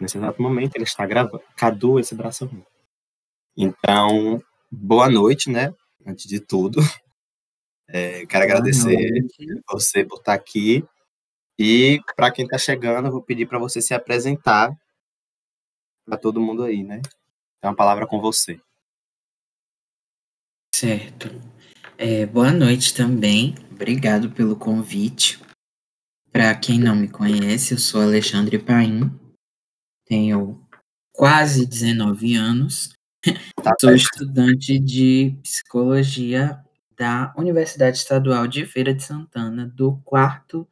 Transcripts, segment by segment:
nesse exato momento ele está gravando. Cadu, esse braço ruim. Então, boa noite, né? Antes de tudo. É, quero agradecer você por estar aqui. E para quem está chegando, eu vou pedir para você se apresentar para todo mundo aí, né? Tem uma palavra com você. Certo. É, boa noite também. Obrigado pelo convite. Para quem não me conhece, eu sou Alexandre Paim. Tenho quase 19 anos. Tá sou estudante de psicologia da Universidade Estadual de Feira de Santana, do quarto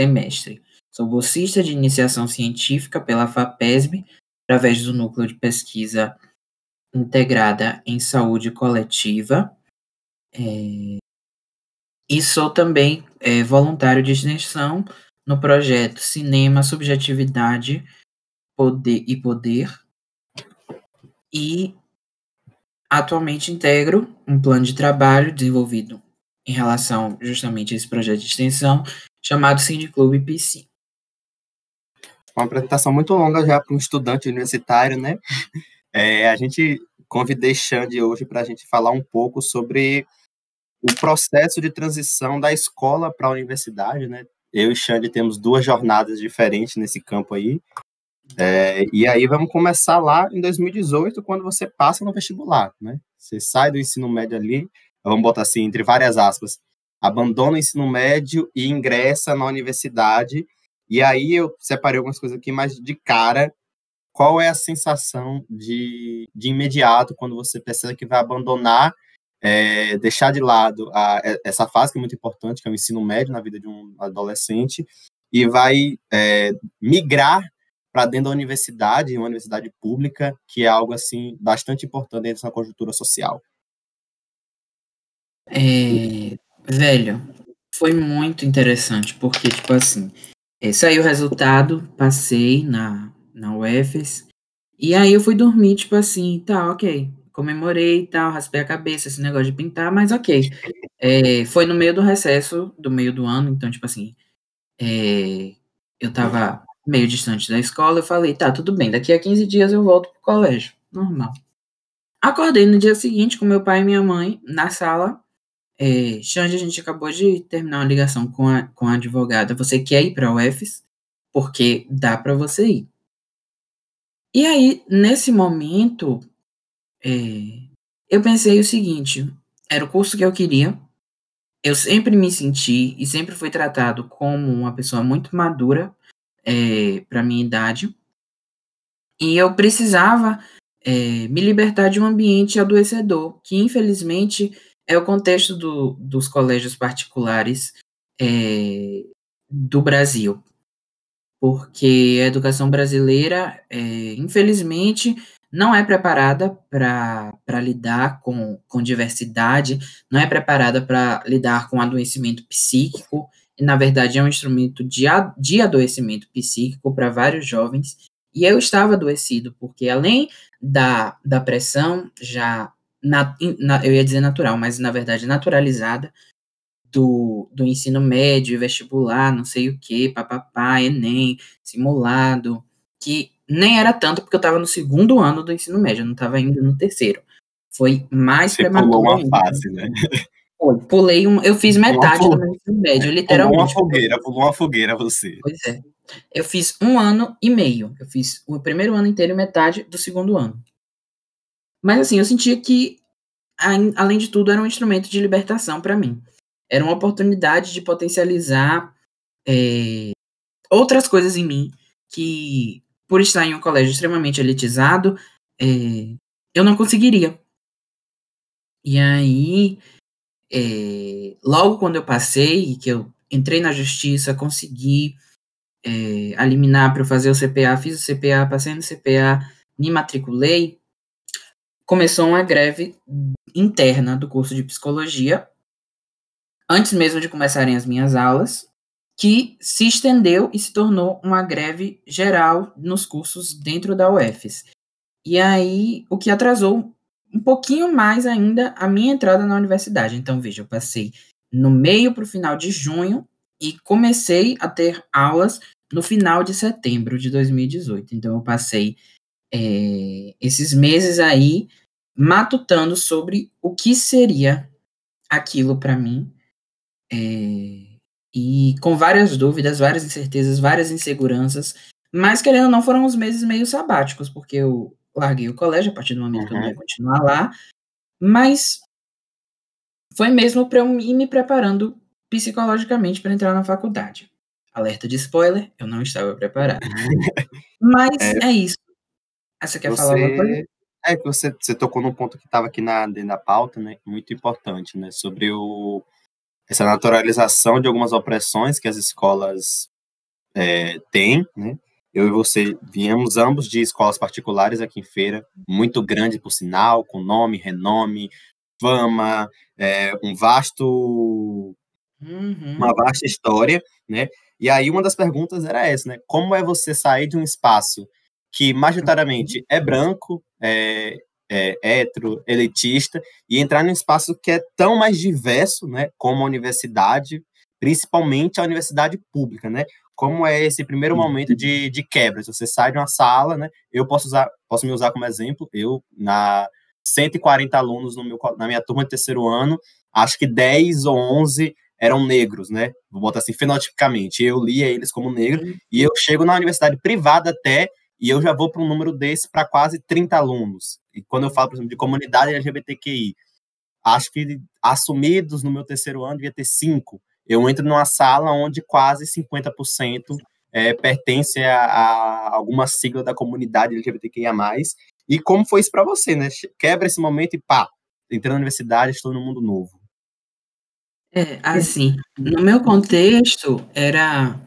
semestre. Sou bolsista de iniciação científica pela FAPESB, através do Núcleo de Pesquisa Integrada em Saúde Coletiva. É, e sou também é, voluntário de extensão no projeto Cinema, Subjetividade poder e Poder. E atualmente integro um plano de trabalho desenvolvido em relação justamente a esse projeto de extensão chamado Cine Clube PC. Uma apresentação muito longa já para um estudante universitário, né? É, a gente convidei Xande hoje para a gente falar um pouco sobre o processo de transição da escola para a universidade, né? Eu e Xande temos duas jornadas diferentes nesse campo aí. É, e aí vamos começar lá em 2018, quando você passa no vestibular, né? Você sai do ensino médio ali, vamos botar assim, entre várias aspas, abandona o ensino médio e ingressa na universidade. E aí eu separei algumas coisas aqui, mas de cara, qual é a sensação de, de imediato quando você percebe que vai abandonar, é, deixar de lado a, essa fase que é muito importante, que é o ensino médio na vida de um adolescente, e vai é, migrar para dentro da universidade, uma universidade pública, que é algo assim bastante importante dentro dessa conjuntura social. É, velho, foi muito interessante, porque, tipo assim, é, saiu o resultado, passei na, na UFES. E aí eu fui dormir, tipo assim, tá, ok. Comemorei e tal, raspei a cabeça, esse negócio de pintar, mas ok. É, foi no meio do recesso, do meio do ano, então, tipo assim, é, eu tava meio distante da escola, eu falei, tá, tudo bem, daqui a 15 dias eu volto pro colégio, normal. Acordei no dia seguinte com meu pai e minha mãe na sala. É, Xande, a gente acabou de terminar uma ligação com a, com a advogada. Você quer ir para UFES? Porque dá para você ir. E aí, nesse momento, é, eu pensei o seguinte: era o curso que eu queria. Eu sempre me senti e sempre fui tratado como uma pessoa muito madura é, para minha idade. E eu precisava é, me libertar de um ambiente adoecedor, que infelizmente é o contexto do, dos colégios particulares é, do Brasil porque a educação brasileira, é, infelizmente, não é preparada para lidar com, com diversidade, não é preparada para lidar com adoecimento psíquico, na verdade é um instrumento de, de adoecimento psíquico para vários jovens. E eu estava adoecido, porque além da, da pressão já, na, na, eu ia dizer natural, mas na verdade naturalizada, do, do ensino médio, vestibular, não sei o que, papapá, Enem, simulado, que nem era tanto porque eu estava no segundo ano do ensino médio, eu não estava ainda no terceiro. Foi mais Você prematuro. Pulou uma fase, né? Foi, pulei um, eu fiz metade do meu ensino médio, literalmente. Pulou uma fogueira, pulou uma fogueira você. Pois é. Eu fiz um ano e meio. Eu fiz o primeiro ano inteiro e metade do segundo ano. Mas assim, eu sentia que, além de tudo, era um instrumento de libertação para mim era uma oportunidade de potencializar é, outras coisas em mim que, por estar em um colégio extremamente elitizado, é, eu não conseguiria. E aí, é, logo quando eu passei, que eu entrei na justiça, consegui é, eliminar para eu fazer o CPA, fiz o CPA, passei no CPA, me matriculei, começou uma greve interna do curso de psicologia, antes mesmo de começarem as minhas aulas, que se estendeu e se tornou uma greve geral nos cursos dentro da UFES. E aí, o que atrasou um pouquinho mais ainda a minha entrada na universidade. Então, veja, eu passei no meio para o final de junho e comecei a ter aulas no final de setembro de 2018. Então, eu passei é, esses meses aí matutando sobre o que seria aquilo para mim. É, e com várias dúvidas, várias incertezas, várias inseguranças, mas querendo ou não, foram uns meses meio sabáticos, porque eu larguei o colégio a partir do momento uhum. que eu não ia continuar lá, mas foi mesmo para eu ir me preparando psicologicamente para entrar na faculdade. Alerta de spoiler, eu não estava preparado. Mas é, é isso. Ah, você quer você, falar alguma coisa? É que você, você tocou num ponto que estava aqui na, na pauta, né? Muito importante, né? Sobre o, essa naturalização de algumas opressões que as escolas é, têm, né? Eu e você viemos ambos de escolas particulares aqui em Feira, muito grande por sinal, com nome, renome, fama, é, um vasto, uhum. uma vasta história, né? E aí uma das perguntas era essa, né? Como é você sair de um espaço que majoritariamente é branco, é, é hétero, elitista, e entrar num espaço que é tão mais diverso, né? Como a universidade, principalmente a universidade pública, né? Como é esse primeiro momento de, de quebra? Se você sai de uma sala, né? Eu posso usar, posso me usar como exemplo. Eu na 140 alunos no meu, na minha turma de terceiro ano, acho que 10 ou 11 eram negros, né? Vou botar assim, fenotipicamente. Eu lia eles como negros, e eu chego na universidade privada até, e eu já vou para um número desse para quase 30 alunos. E quando eu falo, por exemplo, de comunidade LGBTQI, acho que assumidos no meu terceiro ano devia ter cinco. Eu entro numa sala onde quase 50% é, pertence a, a, alguma sigla da comunidade LGBTQIA+. E como foi isso para você, né? Quebra esse momento e pá, entrei na universidade, estou no mundo novo. É, assim, no meu contexto, era.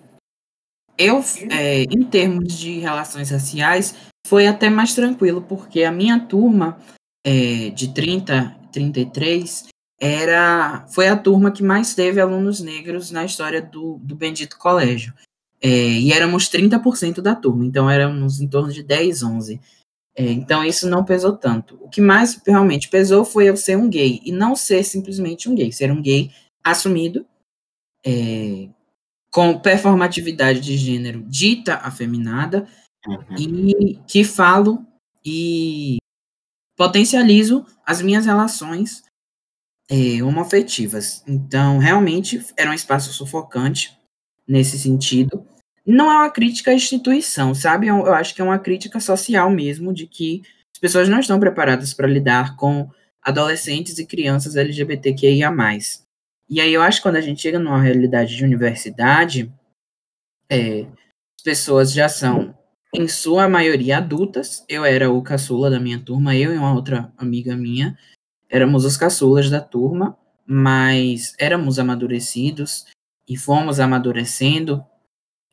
Eu, é, em termos de relações raciais, foi até mais tranquilo, porque a minha turma é, de 30, 33, era, foi a turma que mais teve alunos negros na história do, do Bendito Colégio. É, e éramos 30% da turma, então éramos em torno de 10, 11. É, então isso não pesou tanto. O que mais realmente pesou foi eu ser um gay, e não ser simplesmente um gay, ser um gay assumido, é, com performatividade de gênero dita afeminada, uhum. e que falo e potencializo as minhas relações é, homoafetivas. Então, realmente, era um espaço sufocante nesse sentido. Não é uma crítica à instituição, sabe? Eu, eu acho que é uma crítica social mesmo, de que as pessoas não estão preparadas para lidar com adolescentes e crianças LGBTQIA+. E aí eu acho que quando a gente chega numa realidade de universidade, é, as pessoas já são, em sua maioria, adultas. Eu era o caçula da minha turma, eu e uma outra amiga minha éramos os caçulas da turma, mas éramos amadurecidos e fomos amadurecendo.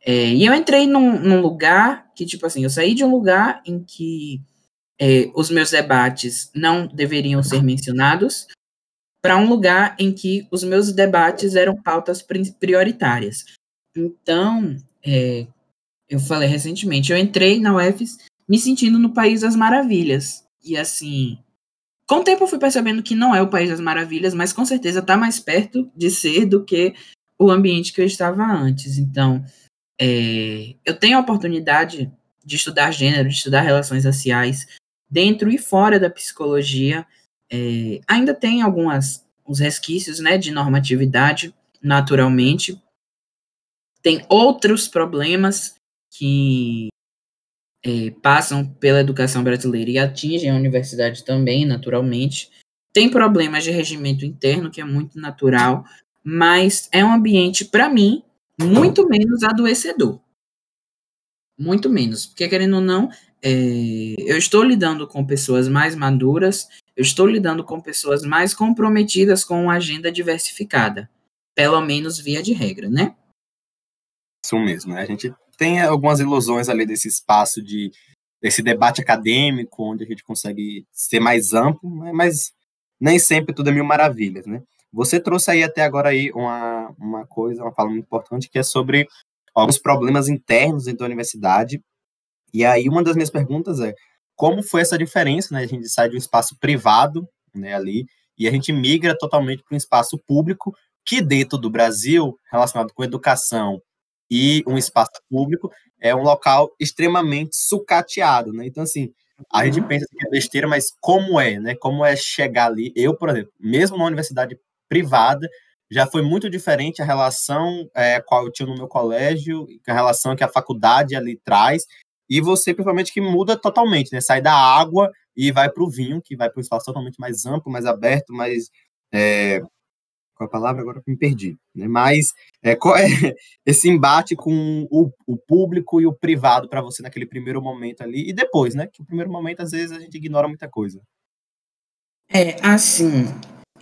É, e eu entrei num, num, lugar que, tipo assim, eu saí de um lugar em que é, os meus debates não deveriam ser mencionados para um lugar em que os meus debates eram pautas prioritárias. Então, é, eu falei recentemente, eu entrei na UFES me sentindo no País das Maravilhas. E assim, com o tempo eu fui percebendo que não é o País das Maravilhas, mas com certeza está mais perto de ser do que o ambiente que eu estava antes. Então, é, eu tenho a oportunidade de estudar gênero, de estudar relações raciais, dentro e fora da psicologia, é, ainda tem algumas os resquícios né, de normatividade, naturalmente. Tem outros problemas que é, passam pela educação brasileira e atingem a universidade também, naturalmente. Tem problemas de regimento interno, que é muito natural, mas é um ambiente, para mim, muito menos adoecedor. Muito menos. Porque, querendo ou não, é, eu estou lidando com pessoas mais maduras, eu estou lidando com pessoas mais comprometidas com uma agenda diversificada, pelo menos via de regra, né? Isso mesmo, né? A gente tem algumas ilusões ali desse espaço de desse debate acadêmico, onde a gente consegue ser mais amplo, né? mas nem sempre tudo é mil maravilhas, né? Você trouxe aí até agora aí uma, uma coisa, uma fala muito importante, que é sobre alguns problemas internos dentro da universidade. E aí uma das minhas perguntas é, como foi essa diferença, né? A gente sai de um espaço privado, né, ali, e a gente migra totalmente para um espaço público, que dentro do Brasil, relacionado com educação e um espaço público, é um local extremamente sucateado, né? Então, assim, a gente uhum. pensa que é besteira, mas como é, né? Como é chegar ali? Eu, por exemplo, mesmo na universidade privada, já foi muito diferente a relação é, qual eu tinha no meu colégio, a relação que a faculdade ali traz, e você, principalmente, que muda totalmente, né? Sai da água e vai para o vinho, que vai para um espaço totalmente mais amplo, mais aberto, mais. É... Qual a palavra? Agora me perdi. Né? Mas é, qual é esse embate com o, o público e o privado para você naquele primeiro momento ali, e depois, né? Que o primeiro momento, às vezes, a gente ignora muita coisa. É, assim,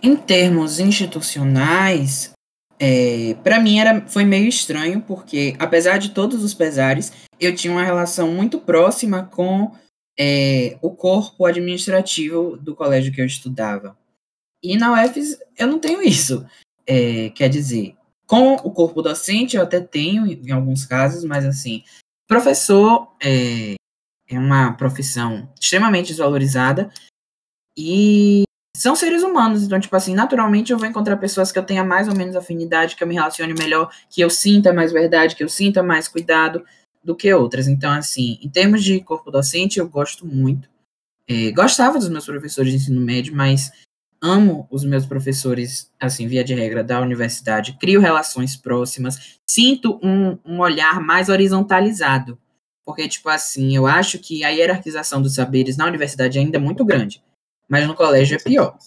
em termos institucionais, é, para mim era, foi meio estranho, porque apesar de todos os pesares, eu tinha uma relação muito próxima com é, o corpo administrativo do colégio que eu estudava. E na UFES eu não tenho isso. É, quer dizer, com o corpo docente eu até tenho em alguns casos, mas assim, professor é, é uma profissão extremamente desvalorizada e são seres humanos, então, tipo assim, naturalmente eu vou encontrar pessoas que eu tenha mais ou menos afinidade, que eu me relacione melhor, que eu sinta mais verdade, que eu sinta mais cuidado do que outras. Então, assim, em termos de corpo docente, eu gosto muito. É, gostava dos meus professores de ensino médio, mas amo os meus professores, assim, via de regra, da universidade. Crio relações próximas, sinto um, um olhar mais horizontalizado. Porque, tipo assim, eu acho que a hierarquização dos saberes na universidade é ainda muito grande. Mas no colégio é pior.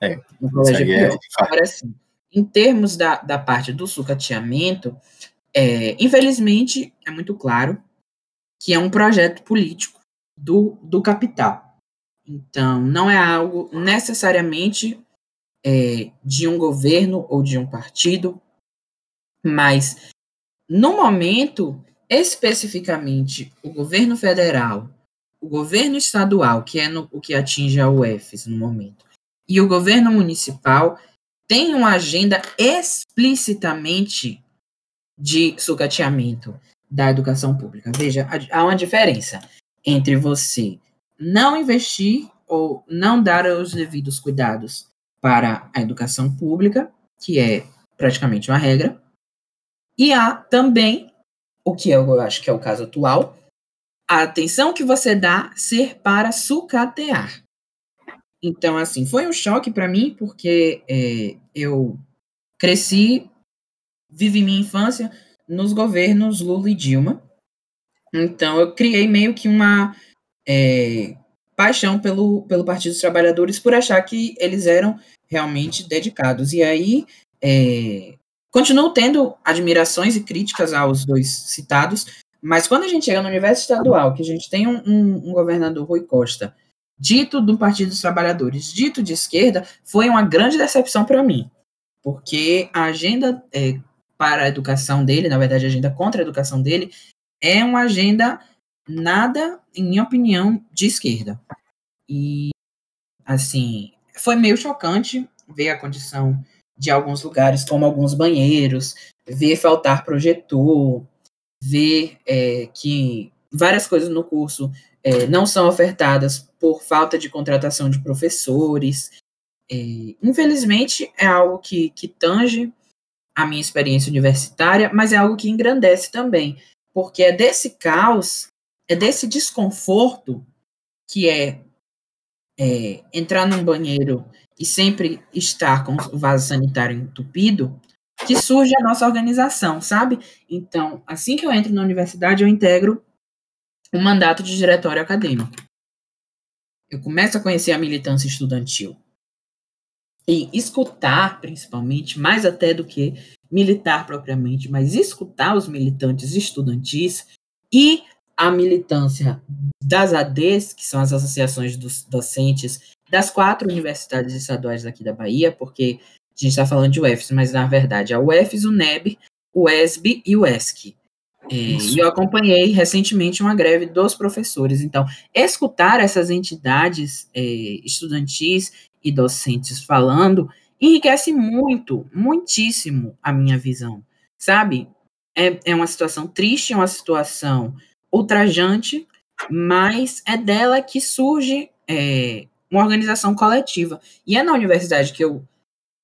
É, no colégio é, é pior. É Agora, assim, em termos da, da parte do sucateamento, é, infelizmente, é muito claro que é um projeto político do, do capital. Então, não é algo necessariamente é, de um governo ou de um partido, mas no momento, especificamente, o governo federal o governo estadual, que é no, o que atinge a UFES no momento, e o governo municipal têm uma agenda explicitamente de sucateamento da educação pública. Veja, há uma diferença entre você não investir ou não dar os devidos cuidados para a educação pública, que é praticamente uma regra, e há também, o que eu acho que é o caso atual, a atenção que você dá ser para sucatear. Então, assim, foi um choque para mim, porque é, eu cresci, vivi minha infância nos governos Lula e Dilma. Então, eu criei meio que uma é, paixão pelo, pelo Partido dos Trabalhadores por achar que eles eram realmente dedicados. E aí, é, continuo tendo admirações e críticas aos dois citados, mas quando a gente chega no universo estadual, que a gente tem um, um, um governador Rui Costa, dito do Partido dos Trabalhadores, dito de esquerda, foi uma grande decepção para mim. Porque a agenda é, para a educação dele, na verdade, a agenda contra a educação dele, é uma agenda nada, em minha opinião, de esquerda. E, assim, foi meio chocante ver a condição de alguns lugares, como alguns banheiros, ver faltar projetor, ver é, que várias coisas no curso é, não são ofertadas por falta de contratação de professores. É, infelizmente, é algo que, que tange a minha experiência universitária, mas é algo que engrandece também, porque é desse caos, é desse desconforto que é, é entrar num banheiro e sempre estar com o vaso sanitário entupido, que surge a nossa organização, sabe? Então, assim que eu entro na universidade, eu integro um mandato de diretório acadêmico. Eu começo a conhecer a militância estudantil. E escutar, principalmente, mais até do que militar propriamente, mas escutar os militantes estudantis e a militância das ADs, que são as associações dos docentes das quatro universidades estaduais aqui da Bahia, porque a gente está falando de UFS, mas na verdade é o UFS, o NEB, o ESB e o ESC. É, e eu acompanhei recentemente uma greve dos professores. Então, escutar essas entidades é, estudantis e docentes falando enriquece muito, muitíssimo a minha visão, sabe? É, é uma situação triste, é uma situação ultrajante, mas é dela que surge é, uma organização coletiva. E é na universidade que eu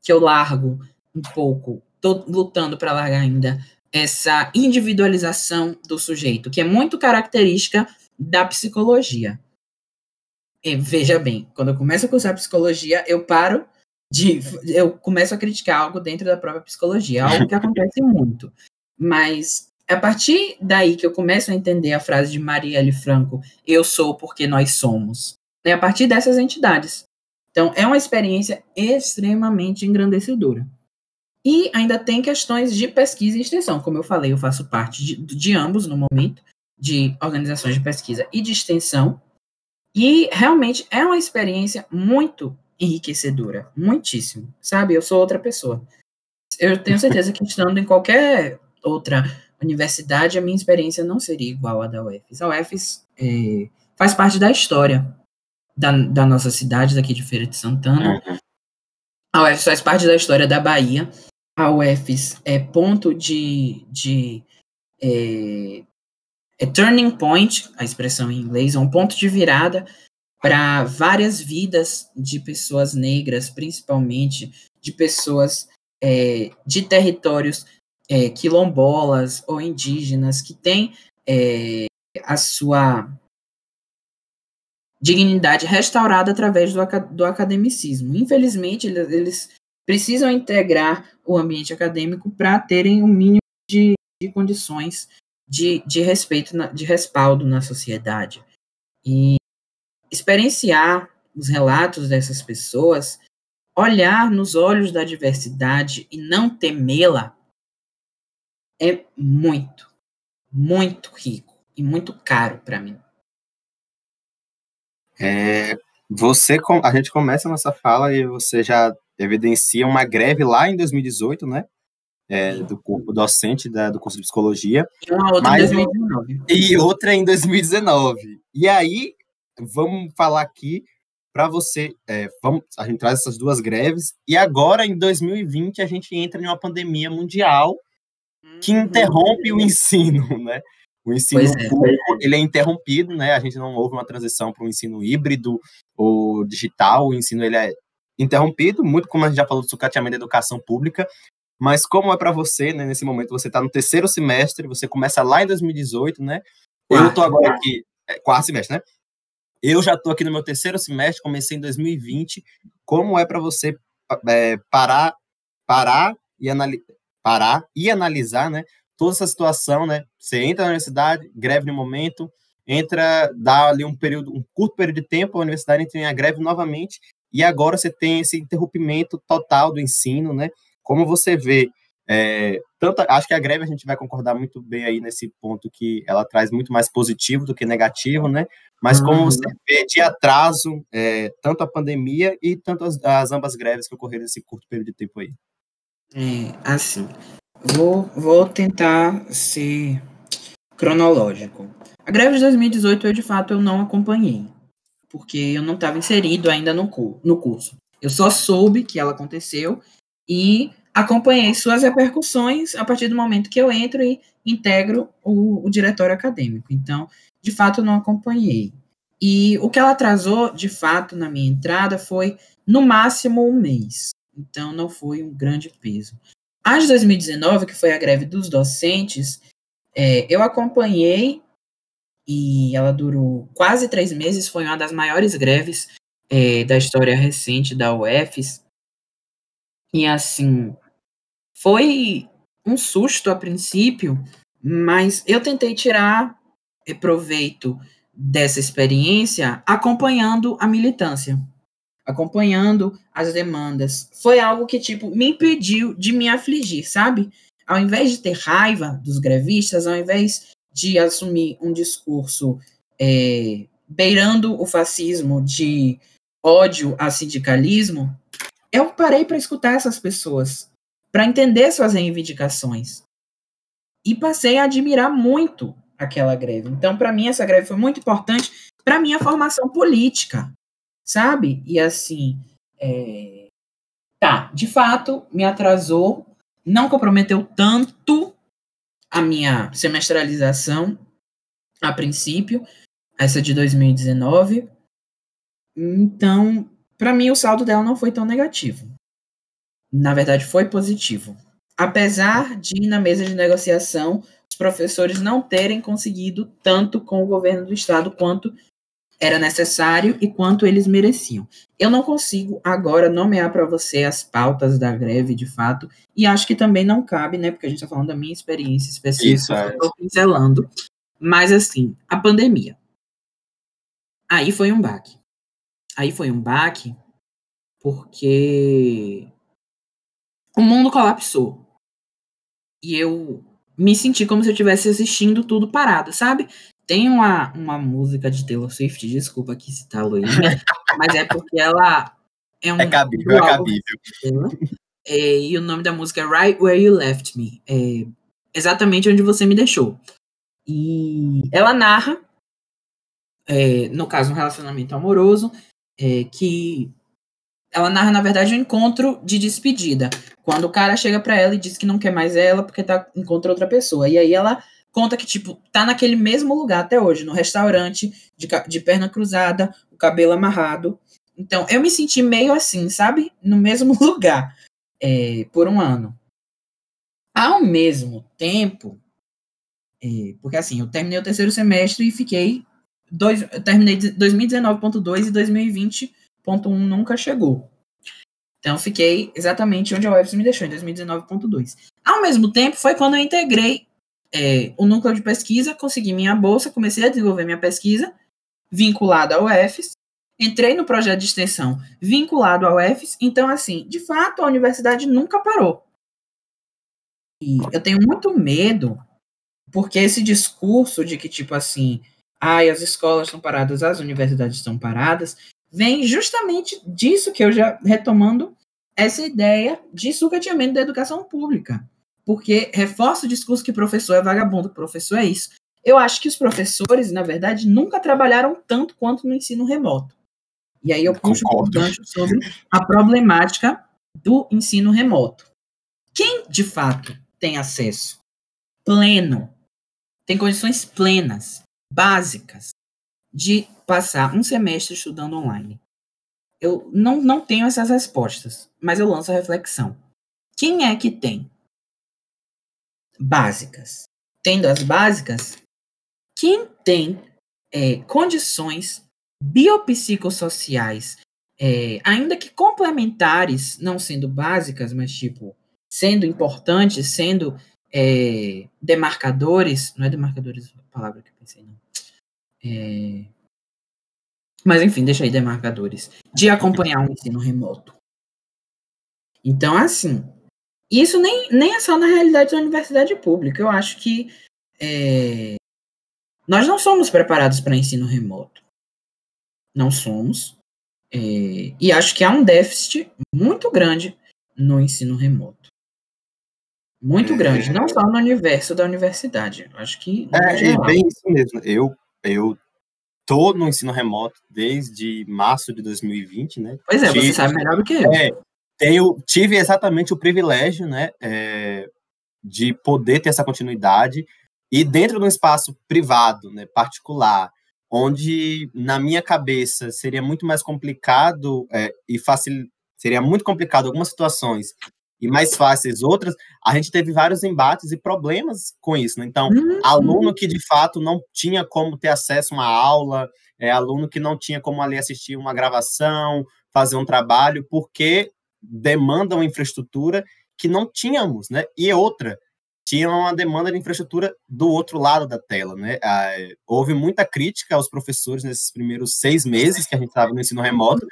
que eu largo um pouco, tô lutando para largar ainda essa individualização do sujeito, que é muito característica da psicologia. E, veja bem, quando eu começo a cursar psicologia, eu paro de. Eu começo a criticar algo dentro da própria psicologia, algo que acontece muito. Mas a partir daí que eu começo a entender a frase de Marielle Franco, eu sou porque nós somos. É a partir dessas entidades. Então, é uma experiência extremamente engrandecedora. E ainda tem questões de pesquisa e extensão. Como eu falei, eu faço parte de, de ambos no momento, de organizações de pesquisa e de extensão. E realmente é uma experiência muito enriquecedora, muitíssimo, sabe? Eu sou outra pessoa. Eu tenho certeza que estando em qualquer outra universidade, a minha experiência não seria igual à da UFES. A UFES é, faz parte da história da, da nossa cidade, daqui de Feira de Santana. Uhum. A UFES faz parte da história da Bahia. A UFES é ponto de, de é, é turning point, a expressão em inglês, é um ponto de virada para várias vidas de pessoas negras, principalmente de pessoas é, de territórios é, quilombolas ou indígenas que têm é, a sua dignidade restaurada através do, do academicismo. Infelizmente, eles, precisam integrar o ambiente acadêmico para terem um mínimo de, de condições de, de respeito, na, de respaldo na sociedade. E experienciar os relatos dessas pessoas, olhar nos olhos da diversidade e não temê-la, é muito, muito rico e muito caro para mim. É, você, a gente começa nossa fala e você já evidencia uma greve lá em 2018, né? É, do corpo docente da, do curso de psicologia. E uma outra em 2019. E outra em 2019. E aí, vamos falar aqui para você. É, vamos, a gente traz essas duas greves. E agora, em 2020, a gente entra em uma pandemia mundial que uhum. interrompe o ensino, né? O ensino é. público, ele é interrompido, né? A gente não houve uma transição para um ensino híbrido ou digital, o ensino ele é interrompido, muito como a gente já falou do sucateamento da educação pública, mas como é para você, né, nesse momento, você está no terceiro semestre, você começa lá em 2018, né? Eu estou agora aqui, é, quarto semestre, né? Eu já estou aqui no meu terceiro semestre, comecei em 2020. Como é para você é, parar, parar e analisar, parar e analisar, né? Toda essa situação, né? Você entra na universidade, greve no momento, entra, dá ali um período, um curto período de tempo, a universidade entra em greve novamente, e agora você tem esse interrompimento total do ensino, né? Como você vê, é, tanto, acho que a greve a gente vai concordar muito bem aí nesse ponto que ela traz muito mais positivo do que negativo, né? Mas como uhum. você vê de atraso, é, tanto a pandemia e tanto as, as ambas greves que ocorreram nesse curto período de tempo aí. É, assim, vou, vou tentar ser cronológico. A greve de 2018, eu de fato eu não acompanhei, porque eu não estava inserido ainda no, no curso. Eu só soube que ela aconteceu e acompanhei suas repercussões a partir do momento que eu entro e integro o, o diretório acadêmico. Então, de fato, eu não acompanhei. E o que ela atrasou, de fato, na minha entrada foi no máximo um mês. Então, não foi um grande peso. A de 2019, que foi a greve dos docentes, é, eu acompanhei e ela durou quase três meses. Foi uma das maiores greves é, da história recente da UFES. E assim, foi um susto a princípio, mas eu tentei tirar proveito dessa experiência acompanhando a militância acompanhando as demandas. Foi algo que, tipo, me impediu de me afligir, sabe? Ao invés de ter raiva dos grevistas, ao invés de assumir um discurso é, beirando o fascismo de ódio a sindicalismo, eu parei para escutar essas pessoas, para entender suas reivindicações. E passei a admirar muito aquela greve. Então, para mim, essa greve foi muito importante para minha formação política sabe? E assim, é... tá, de fato, me atrasou, não comprometeu tanto a minha semestralização a princípio, essa de 2019. Então, para mim, o saldo dela não foi tão negativo. na verdade, foi positivo. Apesar de, na mesa de negociação, os professores não terem conseguido tanto com o governo do estado quanto era necessário e quanto eles mereciam. Eu não consigo agora nomear para você as pautas da greve de fato, e acho que também não cabe, né, porque a gente está falando da minha experiência específica, Isso, é. estou pincelando. Mas assim, a pandemia. Aí foi um baque. Aí foi um baque porque o mundo colapsou. E eu me senti como se eu estivesse assistindo tudo parado, sabe? Tem uma, uma música de Taylor Swift, desculpa aqui citar a Luísa, mas é porque ela é um. É cabível, é cabível. É, e o nome da música é Right Where You Left Me. É exatamente onde você me deixou. E ela narra, é, no caso, um relacionamento amoroso, é, que ela narra, na verdade, um encontro de despedida. Quando o cara chega para ela e diz que não quer mais ela porque tá, encontra outra pessoa. E aí ela conta que, tipo, tá naquele mesmo lugar até hoje, no restaurante, de, de perna cruzada, o cabelo amarrado. Então, eu me senti meio assim, sabe? No mesmo lugar, é, por um ano. Ao mesmo tempo, é, porque assim, eu terminei o terceiro semestre e fiquei. Dois, eu terminei 2019.2 e 2020.1 nunca chegou. Então, fiquei exatamente onde a UFS me deixou, em 2019.2. Ao mesmo tempo, foi quando eu integrei é, o núcleo de pesquisa, consegui minha bolsa, comecei a desenvolver minha pesquisa vinculada ao UFS, entrei no projeto de extensão vinculado ao UFS, então, assim, de fato, a universidade nunca parou. E eu tenho muito medo, porque esse discurso de que, tipo assim, ai, as escolas estão paradas, as universidades estão paradas, vem justamente disso que eu já retomando essa ideia de sucateamento da educação pública porque reforça o discurso que professor é vagabundo, professor é isso. Eu acho que os professores, na verdade, nunca trabalharam tanto quanto no ensino remoto. E aí eu puxo um gancho sobre a problemática do ensino remoto. Quem, de fato, tem acesso pleno, tem condições plenas, básicas, de passar um semestre estudando online? Eu não, não tenho essas respostas, mas eu lanço a reflexão. Quem é que tem básicas. Tendo as básicas, quem tem é, condições biopsicossociais, é, ainda que complementares, não sendo básicas, mas tipo, sendo importantes, sendo é, demarcadores, não é demarcadores a palavra que eu pensei, não. É, mas enfim, deixa aí demarcadores, de acompanhar um ensino remoto. Então, assim, isso nem, nem é só na realidade da universidade pública. Eu acho que é, nós não somos preparados para ensino remoto. Não somos. É, e acho que há um déficit muito grande no ensino remoto. Muito é, grande, não só no universo da universidade. Acho que. É, é bem isso mesmo. Eu, eu tô no ensino remoto desde março de 2020, né? Pois é, você sabe melhor do que eu. É, tenho, tive exatamente o privilégio, né, é, de poder ter essa continuidade e dentro de um espaço privado, né, particular, onde na minha cabeça seria muito mais complicado é, e fácil, seria muito complicado algumas situações e mais fáceis outras, a gente teve vários embates e problemas com isso. Né? Então, uhum. aluno que de fato não tinha como ter acesso a uma aula, é, aluno que não tinha como ali assistir uma gravação, fazer um trabalho, porque demandam infraestrutura que não tínhamos, né? E outra, tinha uma demanda de infraestrutura do outro lado da tela, né? Ah, houve muita crítica aos professores nesses primeiros seis meses que a gente estava no ensino remoto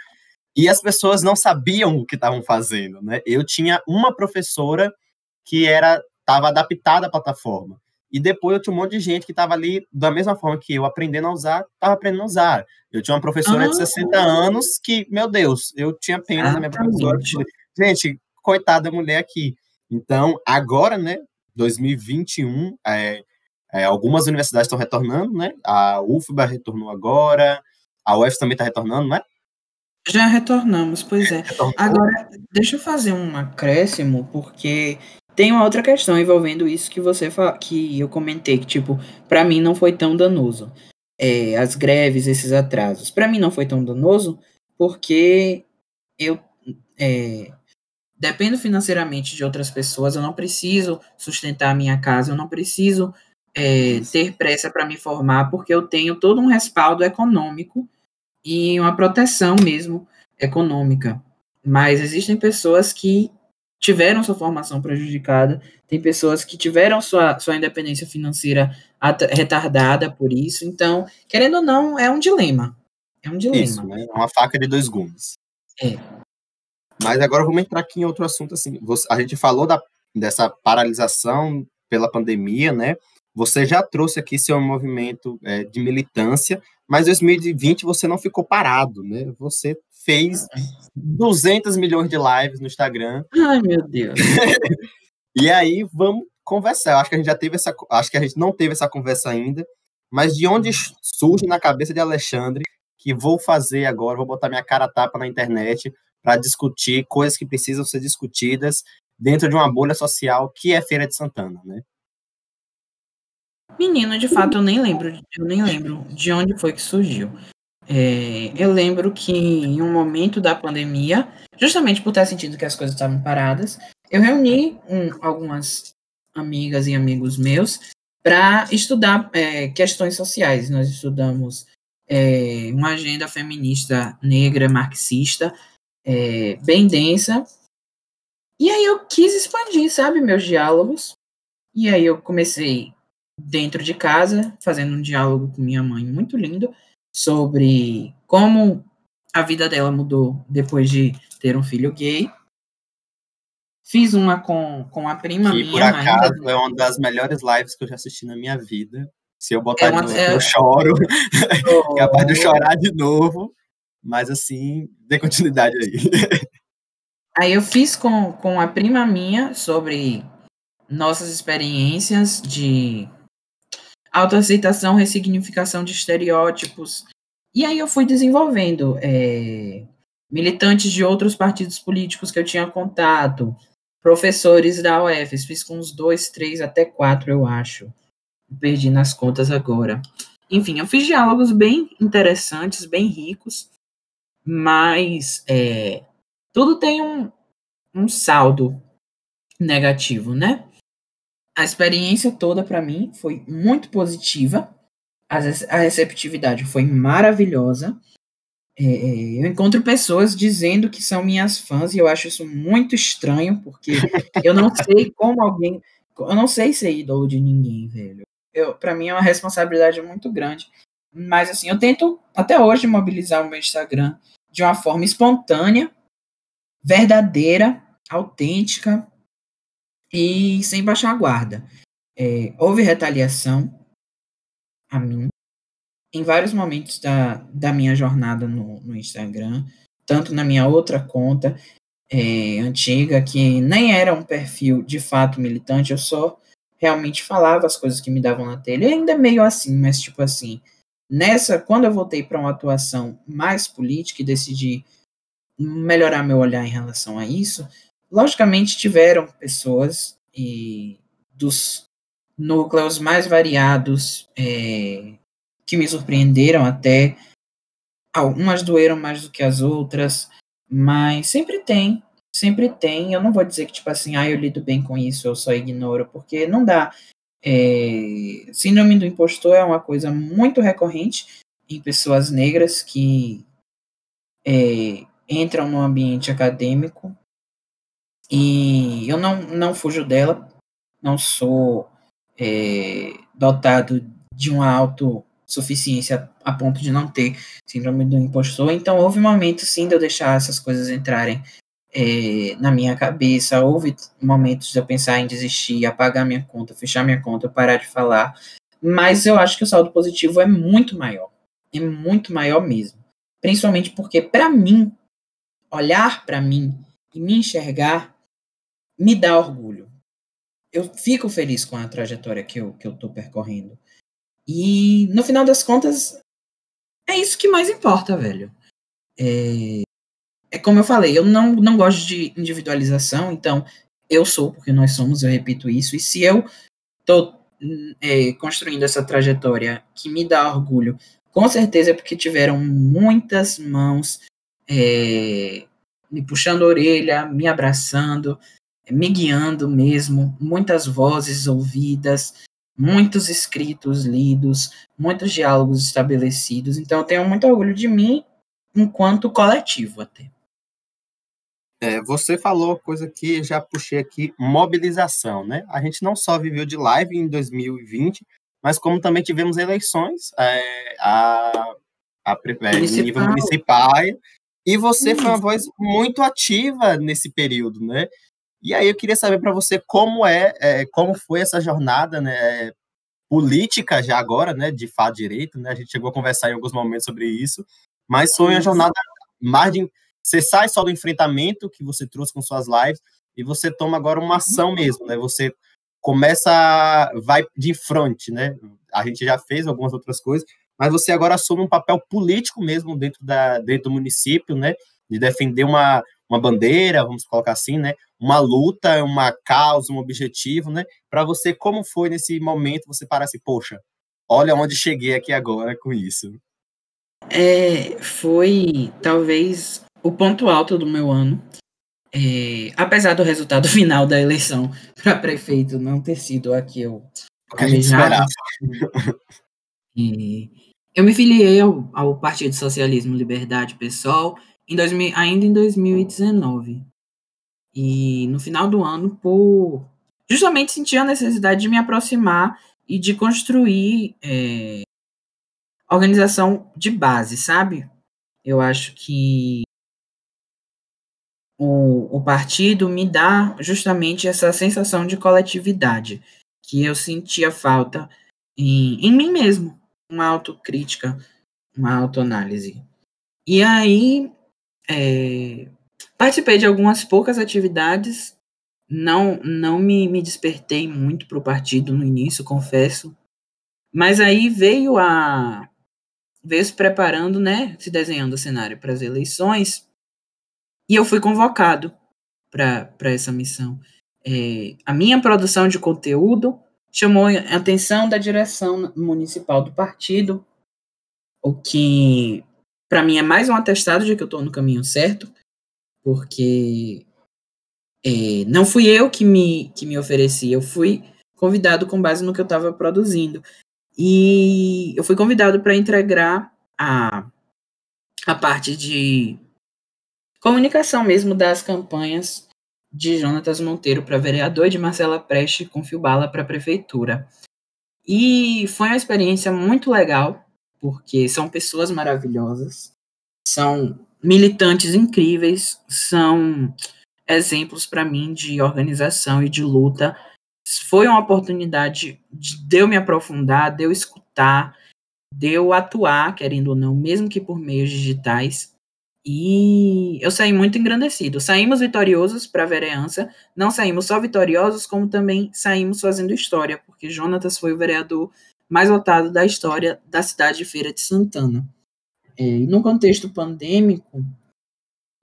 e as pessoas não sabiam o que estavam fazendo, né? Eu tinha uma professora que era estava adaptada à plataforma. E depois eu tinha um monte de gente que estava ali, da mesma forma que eu, aprendendo a usar, estava aprendendo a usar. Eu tinha uma professora ah. de 60 anos que, meu Deus, eu tinha pena da minha professora. Gente, coitada da mulher aqui. Então, agora, né, 2021, é, é, algumas universidades estão retornando, né? A UFBA retornou agora, a UF também está retornando, né? Já retornamos, pois é. Agora, deixa eu fazer um acréscimo, porque tem uma outra questão envolvendo isso que você que eu comentei, que tipo, para mim não foi tão danoso. É, as greves, esses atrasos. Para mim não foi tão danoso porque eu é, dependo financeiramente de outras pessoas, eu não preciso sustentar a minha casa, eu não preciso é, ter pressa para me formar, porque eu tenho todo um respaldo econômico e uma proteção mesmo econômica. Mas existem pessoas que tiveram sua formação prejudicada, tem pessoas que tiveram sua, sua independência financeira retardada por isso. Então, querendo ou não, é um dilema. É um dilema. Isso, né? É uma faca de dois gumes. É. Mas agora vamos entrar aqui em outro assunto. Assim, a gente falou da, dessa paralisação pela pandemia, né? Você já trouxe aqui seu movimento é, de militância, mas 2020 você não ficou parado, né? Você fez 200 milhões de lives no Instagram. Ai, meu Deus. e aí vamos conversar. Eu acho que a gente já teve essa, acho que a gente não teve essa conversa ainda, mas de onde surge na cabeça de Alexandre que vou fazer agora, vou botar minha cara tapa na internet para discutir coisas que precisam ser discutidas dentro de uma bolha social que é Feira de Santana, né? Menino, de fato, eu nem lembro, eu nem lembro de onde foi que surgiu. É, eu lembro que em um momento da pandemia, justamente por ter sentido que as coisas estavam paradas, eu reuni um, algumas amigas e amigos meus para estudar é, questões sociais. Nós estudamos é, uma agenda feminista negra, marxista, é, bem densa. E aí eu quis expandir, sabe, meus diálogos. E aí eu comecei dentro de casa, fazendo um diálogo com minha mãe muito lindo sobre como a vida dela mudou depois de ter um filho gay. Fiz uma com, com a prima que, minha. por acaso, é uma das melhores lives que eu já assisti na minha vida. Se eu botar é uma, de novo, é... eu choro. Oh. Capaz de eu chorar de novo. Mas, assim, dê continuidade aí. Aí eu fiz com, com a prima minha sobre nossas experiências de autoaceitação, ressignificação de estereótipos. E aí eu fui desenvolvendo é, militantes de outros partidos políticos que eu tinha contato, professores da UFES, fiz com uns dois, três, até quatro, eu acho. Perdi nas contas agora. Enfim, eu fiz diálogos bem interessantes, bem ricos, mas é, tudo tem um, um saldo negativo, né? A experiência toda para mim foi muito positiva. A, a receptividade foi maravilhosa. É, é, eu encontro pessoas dizendo que são minhas fãs e eu acho isso muito estranho, porque eu não sei como alguém. Eu não sei ser ídolo de ninguém, velho. Para mim é uma responsabilidade muito grande. Mas assim, eu tento até hoje mobilizar o meu Instagram de uma forma espontânea, verdadeira, autêntica, e sem baixar a guarda. É, houve retaliação a mim em vários momentos da, da minha jornada no, no Instagram, tanto na minha outra conta é, antiga, que nem era um perfil de fato militante, eu só realmente falava as coisas que me davam na telha, ainda é meio assim, mas tipo assim, nessa, quando eu voltei para uma atuação mais política e decidi melhorar meu olhar em relação a isso, Logicamente, tiveram pessoas e dos núcleos mais variados é, que me surpreenderam até. Algumas doeram mais do que as outras, mas sempre tem, sempre tem. Eu não vou dizer que, tipo assim, ah, eu lido bem com isso, eu só ignoro, porque não dá. É, síndrome do impostor é uma coisa muito recorrente em pessoas negras que é, entram no ambiente acadêmico e eu não, não fujo dela, não sou é, dotado de uma autossuficiência a ponto de não ter síndrome do impostor. Então, houve momentos, sim, de eu deixar essas coisas entrarem é, na minha cabeça. Houve momentos de eu pensar em desistir, apagar minha conta, fechar minha conta, parar de falar. Mas eu acho que o saldo positivo é muito maior. É muito maior mesmo. Principalmente porque, para mim, olhar para mim e me enxergar me dá orgulho. Eu fico feliz com a trajetória que eu, que eu percorrendo. E, no final das contas, é isso que mais importa, velho. É, é como eu falei, eu não, não gosto de individualização, então eu sou porque nós somos, eu repito isso, e se eu tô é, construindo essa trajetória que me dá orgulho, com certeza é porque tiveram muitas mãos é, me puxando a orelha, me abraçando, me guiando mesmo, muitas vozes ouvidas, muitos escritos lidos, muitos diálogos estabelecidos. Então eu tenho muito orgulho de mim enquanto coletivo até. É, você falou coisa que já puxei aqui, mobilização, né? A gente não só viveu de live em 2020, mas como também tivemos eleições é, a, a, é, nível municipal, e você foi uma voz muito ativa nesse período, né? E aí eu queria saber para você como é, é, como foi essa jornada, né, política já agora, né, de fato direito, né? A gente chegou a conversar em alguns momentos sobre isso, mas foi uma jornada mais de você sai só do enfrentamento que você trouxe com suas lives e você toma agora uma ação mesmo, né? Você começa, vai de frente, né? A gente já fez algumas outras coisas, mas você agora assume um papel político mesmo dentro, da, dentro do município, né? De defender uma, uma bandeira, vamos colocar assim, né? Uma luta, uma causa, um objetivo, né? Para você, como foi nesse momento você parar assim, poxa, olha onde cheguei aqui agora com isso. É, foi talvez o ponto alto do meu ano. É, apesar do resultado final da eleição para prefeito não ter sido a que eu almejava, é, eu me filiei ao, ao Partido Socialismo Liberdade Pessoal em 2000, ainda em 2019. E no final do ano, por justamente senti a necessidade de me aproximar e de construir é, organização de base, sabe? Eu acho que o, o partido me dá justamente essa sensação de coletividade que eu sentia falta em, em mim mesmo, uma autocrítica, uma autoanálise. E aí é, participei de algumas poucas atividades, não não me, me despertei muito para o partido no início, confesso, mas aí veio a veio se preparando, né, se desenhando o cenário para as eleições, e eu fui convocado para essa missão. É, a minha produção de conteúdo chamou a atenção da direção municipal do partido, o que para mim é mais um atestado de que eu estou no caminho certo, porque é, não fui eu que me, que me ofereci, eu fui convidado com base no que eu estava produzindo. E eu fui convidado para entregar a, a parte de comunicação mesmo das campanhas de Jonatas Monteiro para vereador e de Marcela Preste com Fio Bala para prefeitura. E foi uma experiência muito legal, porque são pessoas maravilhosas, são militantes incríveis, são exemplos para mim de organização e de luta. Foi uma oportunidade de eu me aprofundar, de eu escutar, de eu atuar, querendo ou não, mesmo que por meios digitais, e eu saí muito engrandecido. Saímos vitoriosos para a vereança, não saímos só vitoriosos, como também saímos fazendo história, porque Jonatas foi o vereador mais votado da história da cidade de Feira de Santana. É, e no contexto pandêmico,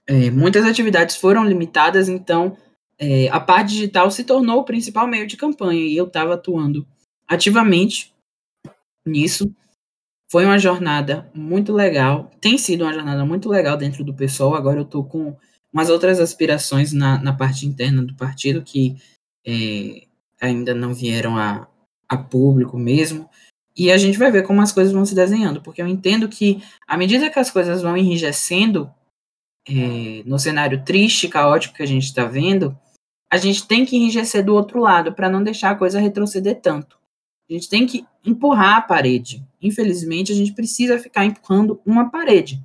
é, muitas atividades foram limitadas, então é, a parte digital se tornou o principal meio de campanha e eu estava atuando ativamente nisso. Foi uma jornada muito legal, tem sido uma jornada muito legal dentro do pessoal. Agora eu estou com umas outras aspirações na, na parte interna do partido que é, ainda não vieram a, a público mesmo. E a gente vai ver como as coisas vão se desenhando, porque eu entendo que, à medida que as coisas vão enrijecendo, é, no cenário triste, caótico que a gente está vendo, a gente tem que enrijecer do outro lado para não deixar a coisa retroceder tanto. A gente tem que empurrar a parede. Infelizmente, a gente precisa ficar empurrando uma parede.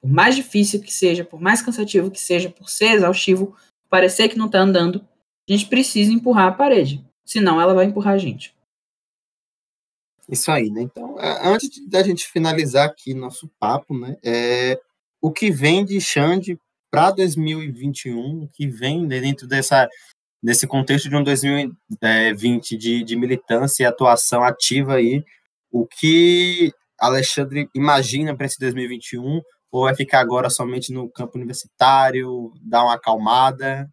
Por mais difícil que seja, por mais cansativo que seja, por ser exaustivo, parecer que não está andando, a gente precisa empurrar a parede. Senão ela vai empurrar a gente. Isso aí, né? Então, antes da gente finalizar aqui nosso papo, né? É, o que vem de Xande para 2021, o que vem dentro dessa nesse contexto de um 2020 de, de militância e atuação ativa aí, o que Alexandre imagina para esse 2021? Ou vai ficar agora somente no campo universitário, dar uma acalmada?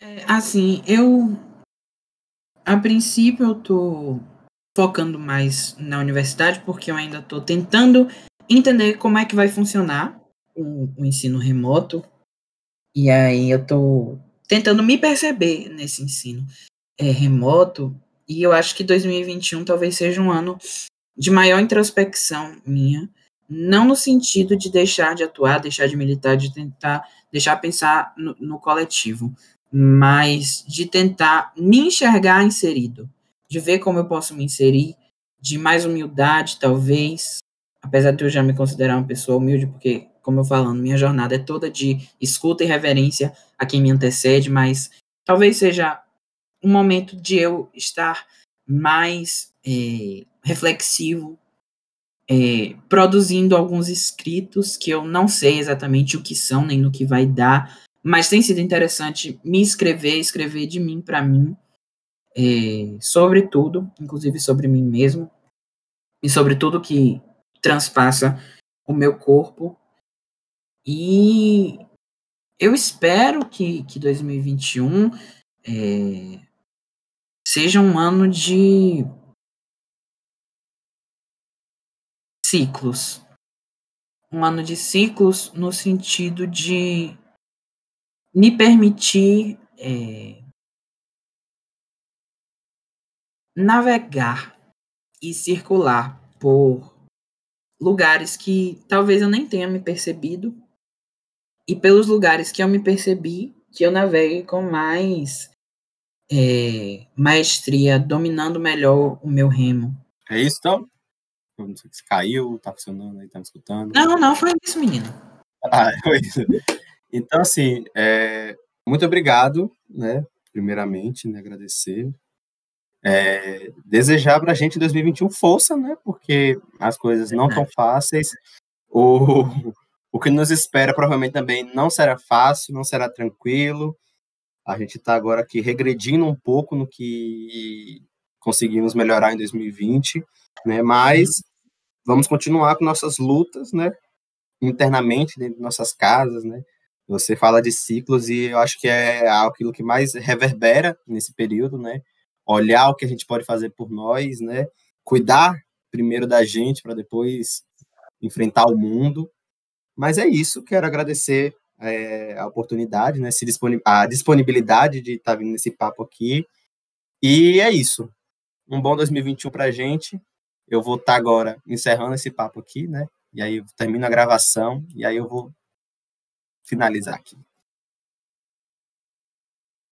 É, assim, eu a princípio eu tô focando mais na universidade porque eu ainda tô tentando entender como é que vai funcionar o, o ensino remoto, e aí eu tô tentando me perceber nesse ensino é, remoto, e eu acho que 2021 talvez seja um ano de maior introspecção minha, não no sentido de deixar de atuar, deixar de militar, de tentar deixar pensar no, no coletivo, mas de tentar me enxergar inserido, de ver como eu posso me inserir, de mais humildade, talvez, apesar de eu já me considerar uma pessoa humilde, porque, como eu falando, minha jornada é toda de escuta e reverência a quem me antecede, mas talvez seja um momento de eu estar mais é, reflexivo, é, produzindo alguns escritos que eu não sei exatamente o que são, nem no que vai dar, mas tem sido interessante me escrever, escrever de mim para mim, é, sobre tudo, inclusive sobre mim mesmo, e sobre tudo que transpassa o meu corpo. E eu espero que, que 2021 é, seja um ano de ciclos. Um ano de ciclos no sentido de me permitir é, navegar e circular por lugares que talvez eu nem tenha me percebido e pelos lugares que eu me percebi que eu navegue com mais é, maestria, dominando melhor o meu remo. É isso, então? Não sei se caiu, tá funcionando aí, tá me escutando. Não, não, foi isso, menino. Ah, foi isso. Então, assim, é, muito obrigado, né? Primeiramente, né, agradecer. É, desejar para a gente 2021 força, né? Porque as coisas não tão fáceis. O, o que nos espera provavelmente também não será fácil, não será tranquilo. A gente está agora aqui regredindo um pouco no que conseguimos melhorar em 2020, né? Mas vamos continuar com nossas lutas, né? Internamente dentro de nossas casas, né? Você fala de ciclos e eu acho que é aquilo que mais reverbera nesse período, né? Olhar o que a gente pode fazer por nós, né? Cuidar primeiro da gente para depois enfrentar o mundo. Mas é isso, quero agradecer é, a oportunidade, né? A disponibilidade de estar tá vindo nesse papo aqui. E é isso. Um bom 2021 para a gente. Eu vou estar tá agora encerrando esse papo aqui, né? E aí eu termino a gravação e aí eu vou finalizar aqui.